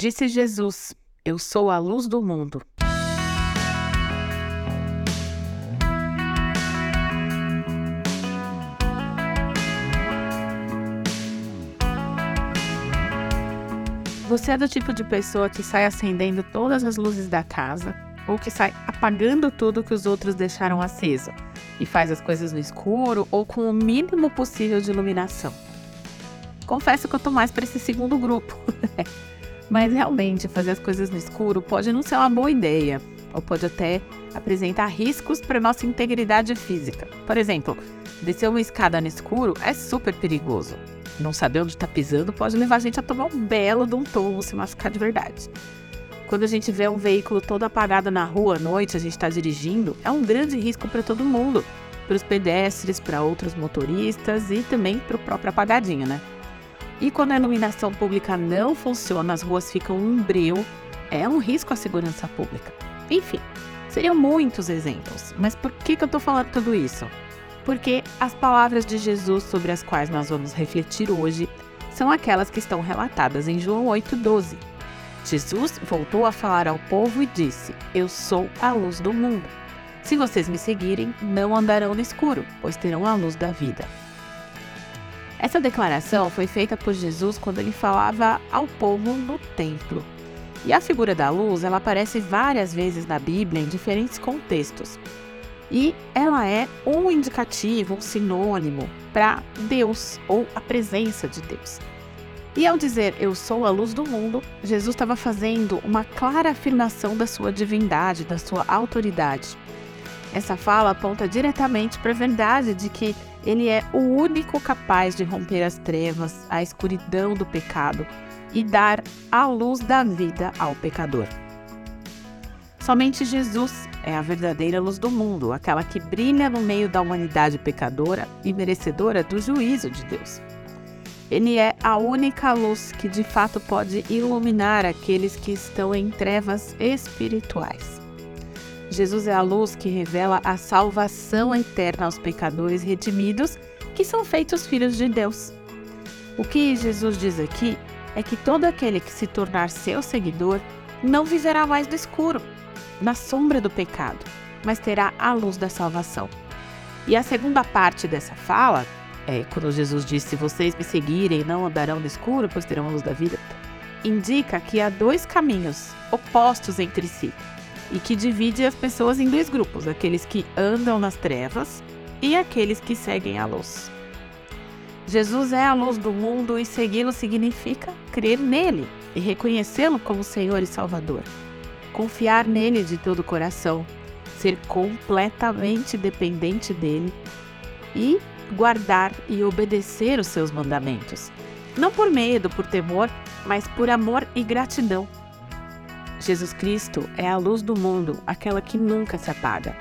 Disse Jesus: Eu sou a luz do mundo. Você é do tipo de pessoa que sai acendendo todas as luzes da casa ou que sai apagando tudo que os outros deixaram aceso e faz as coisas no escuro ou com o mínimo possível de iluminação. Confesso que eu tô mais para esse segundo grupo. Mas realmente fazer as coisas no escuro pode não ser uma boa ideia, ou pode até apresentar riscos para nossa integridade física. Por exemplo, descer uma escada no escuro é super perigoso não saber onde está pisando pode levar a gente a tomar um belo de um tombo, se machucar de verdade. Quando a gente vê um veículo todo apagado na rua à noite, a gente está dirigindo, é um grande risco para todo mundo, para os pedestres, para outros motoristas e também para o próprio apagadinho, né? E quando a iluminação pública não funciona, as ruas ficam um breu, é um risco à segurança pública. Enfim, seriam muitos exemplos, mas por que, que eu estou falando tudo isso? porque as palavras de Jesus sobre as quais nós vamos refletir hoje são aquelas que estão relatadas em João 8,12. Jesus voltou a falar ao povo e disse: Eu sou a luz do mundo. Se vocês me seguirem, não andarão no escuro, pois terão a luz da vida. Essa declaração foi feita por Jesus quando ele falava ao povo no templo. E a figura da luz, ela aparece várias vezes na Bíblia em diferentes contextos e ela é um indicativo, um sinônimo para Deus ou a presença de Deus. E ao dizer eu sou a luz do mundo, Jesus estava fazendo uma clara afirmação da sua divindade, da sua autoridade. Essa fala aponta diretamente para a verdade de que ele é o único capaz de romper as trevas, a escuridão do pecado e dar a luz da vida ao pecador. Somente Jesus é a verdadeira luz do mundo, aquela que brilha no meio da humanidade pecadora e merecedora do juízo de Deus. Ele é a única luz que de fato pode iluminar aqueles que estão em trevas espirituais. Jesus é a luz que revela a salvação eterna aos pecadores redimidos que são feitos filhos de Deus. O que Jesus diz aqui é que todo aquele que se tornar seu seguidor não viverá mais no escuro, na sombra do pecado, mas terá a luz da salvação. E a segunda parte dessa fala, é quando Jesus disse: Se vocês me seguirem, não andarão no escuro, pois terão a luz da vida, indica que há dois caminhos opostos entre si e que divide as pessoas em dois grupos: aqueles que andam nas trevas e aqueles que seguem a luz. Jesus é a luz do mundo e segui-lo significa crer nele e reconhecê-lo como Senhor e Salvador confiar nele de todo o coração, ser completamente dependente dele e guardar e obedecer os seus mandamentos. Não por medo, por temor, mas por amor e gratidão. Jesus Cristo é a luz do mundo, aquela que nunca se apaga.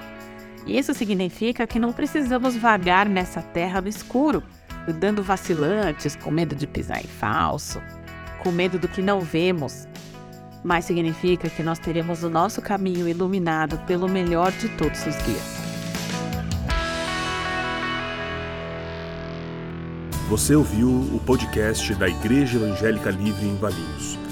Isso significa que não precisamos vagar nessa terra no escuro, andando vacilantes, com medo de pisar em falso, com medo do que não vemos, mas significa que nós teremos o nosso caminho iluminado pelo melhor de todos os guias. Você ouviu o podcast da Igreja Evangélica Livre em Valinhos.